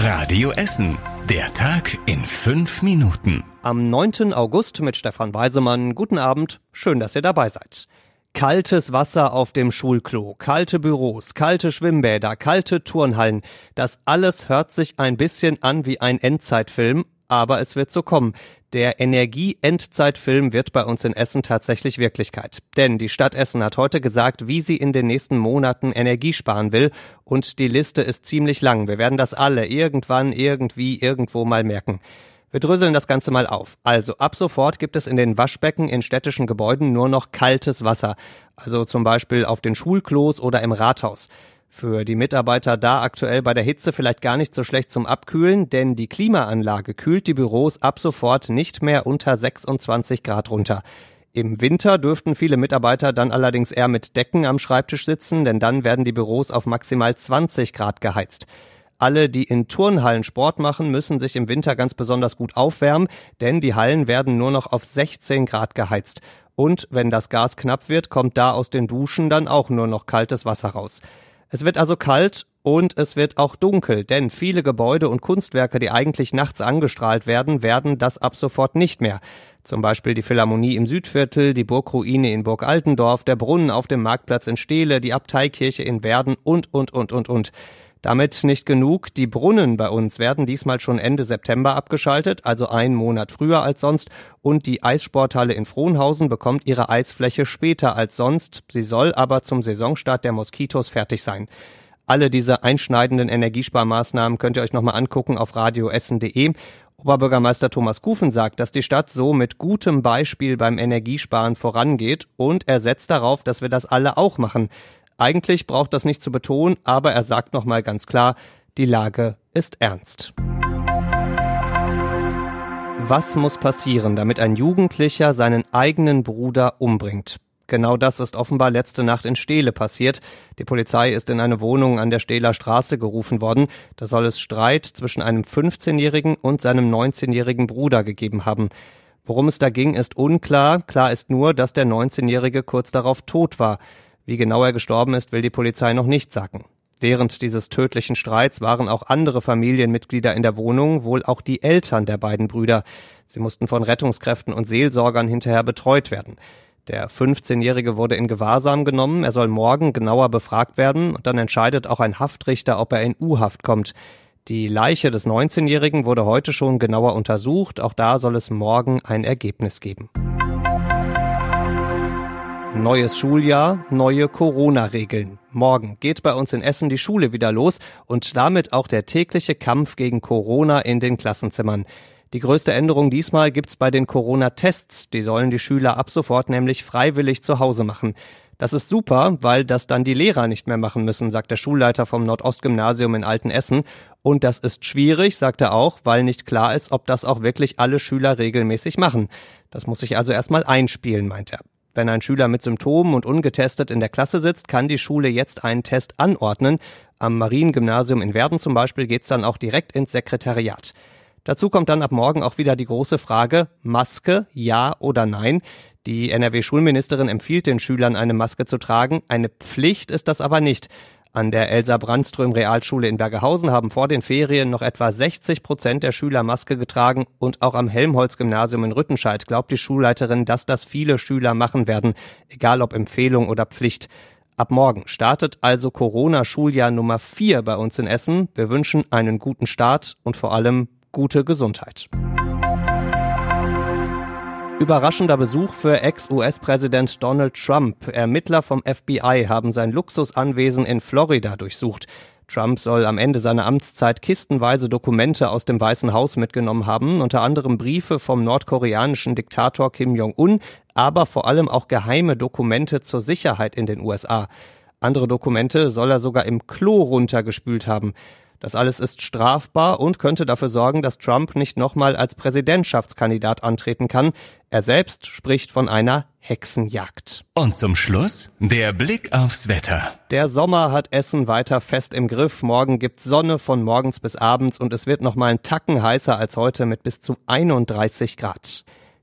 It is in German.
Radio Essen. Der Tag in fünf Minuten. Am 9. August mit Stefan Weisemann. Guten Abend. Schön, dass ihr dabei seid. Kaltes Wasser auf dem Schulklo, kalte Büros, kalte Schwimmbäder, kalte Turnhallen. Das alles hört sich ein bisschen an wie ein Endzeitfilm, aber es wird so kommen. Der Energie-Endzeitfilm wird bei uns in Essen tatsächlich Wirklichkeit. Denn die Stadt Essen hat heute gesagt, wie sie in den nächsten Monaten Energie sparen will. Und die Liste ist ziemlich lang. Wir werden das alle irgendwann, irgendwie, irgendwo mal merken. Wir dröseln das Ganze mal auf. Also ab sofort gibt es in den Waschbecken in städtischen Gebäuden nur noch kaltes Wasser. Also zum Beispiel auf den Schulklos oder im Rathaus. Für die Mitarbeiter da aktuell bei der Hitze vielleicht gar nicht so schlecht zum Abkühlen, denn die Klimaanlage kühlt die Büros ab sofort nicht mehr unter 26 Grad runter. Im Winter dürften viele Mitarbeiter dann allerdings eher mit Decken am Schreibtisch sitzen, denn dann werden die Büros auf maximal 20 Grad geheizt. Alle, die in Turnhallen Sport machen, müssen sich im Winter ganz besonders gut aufwärmen, denn die Hallen werden nur noch auf 16 Grad geheizt. Und wenn das Gas knapp wird, kommt da aus den Duschen dann auch nur noch kaltes Wasser raus. Es wird also kalt und es wird auch dunkel, denn viele Gebäude und Kunstwerke, die eigentlich nachts angestrahlt werden, werden das ab sofort nicht mehr. Zum Beispiel die Philharmonie im Südviertel, die Burgruine in Burg Altendorf, der Brunnen auf dem Marktplatz in Steele, die Abteikirche in Werden und, und, und, und, und. Damit nicht genug. Die Brunnen bei uns werden diesmal schon Ende September abgeschaltet, also einen Monat früher als sonst. Und die Eissporthalle in Frohnhausen bekommt ihre Eisfläche später als sonst. Sie soll aber zum Saisonstart der Moskitos fertig sein. Alle diese einschneidenden Energiesparmaßnahmen könnt ihr euch nochmal angucken auf radioessen.de. Oberbürgermeister Thomas Kufen sagt, dass die Stadt so mit gutem Beispiel beim Energiesparen vorangeht und er setzt darauf, dass wir das alle auch machen. Eigentlich braucht das nicht zu betonen, aber er sagt nochmal ganz klar, die Lage ist ernst. Was muss passieren, damit ein Jugendlicher seinen eigenen Bruder umbringt? Genau das ist offenbar letzte Nacht in Steele passiert. Die Polizei ist in eine Wohnung an der Stehler Straße gerufen worden. Da soll es Streit zwischen einem 15-jährigen und seinem 19-jährigen Bruder gegeben haben. Worum es da ging, ist unklar. Klar ist nur, dass der 19-jährige kurz darauf tot war. Wie genau er gestorben ist, will die Polizei noch nicht sagen. Während dieses tödlichen Streits waren auch andere Familienmitglieder in der Wohnung, wohl auch die Eltern der beiden Brüder. Sie mussten von Rettungskräften und Seelsorgern hinterher betreut werden. Der 15-Jährige wurde in Gewahrsam genommen. Er soll morgen genauer befragt werden und dann entscheidet auch ein Haftrichter, ob er in U-Haft kommt. Die Leiche des 19-Jährigen wurde heute schon genauer untersucht. Auch da soll es morgen ein Ergebnis geben. Neues Schuljahr, neue Corona-Regeln. Morgen geht bei uns in Essen die Schule wieder los und damit auch der tägliche Kampf gegen Corona in den Klassenzimmern. Die größte Änderung diesmal gibt's bei den Corona-Tests. Die sollen die Schüler ab sofort nämlich freiwillig zu Hause machen. Das ist super, weil das dann die Lehrer nicht mehr machen müssen, sagt der Schulleiter vom Nordostgymnasium in Altenessen. Und das ist schwierig, sagt er auch, weil nicht klar ist, ob das auch wirklich alle Schüler regelmäßig machen. Das muss sich also erstmal einspielen, meint er. Wenn ein Schüler mit Symptomen und ungetestet in der Klasse sitzt, kann die Schule jetzt einen Test anordnen. Am Mariengymnasium in Werden zum Beispiel geht's dann auch direkt ins Sekretariat. Dazu kommt dann ab morgen auch wieder die große Frage, Maske, ja oder nein. Die NRW-Schulministerin empfiehlt den Schülern, eine Maske zu tragen. Eine Pflicht ist das aber nicht. An der Elsa Brandström Realschule in Bergehausen haben vor den Ferien noch etwa 60 Prozent der Schüler Maske getragen und auch am Helmholtz Gymnasium in Rüttenscheid glaubt die Schulleiterin, dass das viele Schüler machen werden, egal ob Empfehlung oder Pflicht. Ab morgen startet also Corona-Schuljahr Nummer 4 bei uns in Essen. Wir wünschen einen guten Start und vor allem gute Gesundheit. Überraschender Besuch für Ex-US-Präsident Donald Trump. Ermittler vom FBI haben sein Luxusanwesen in Florida durchsucht. Trump soll am Ende seiner Amtszeit kistenweise Dokumente aus dem Weißen Haus mitgenommen haben, unter anderem Briefe vom nordkoreanischen Diktator Kim Jong-un, aber vor allem auch geheime Dokumente zur Sicherheit in den USA. Andere Dokumente soll er sogar im Klo runtergespült haben. Das alles ist strafbar und könnte dafür sorgen, dass Trump nicht nochmal als Präsidentschaftskandidat antreten kann. Er selbst spricht von einer Hexenjagd. Und zum Schluss der Blick aufs Wetter. Der Sommer hat Essen weiter fest im Griff. Morgen gibt's Sonne von morgens bis abends und es wird nochmal ein Tacken heißer als heute mit bis zu 31 Grad.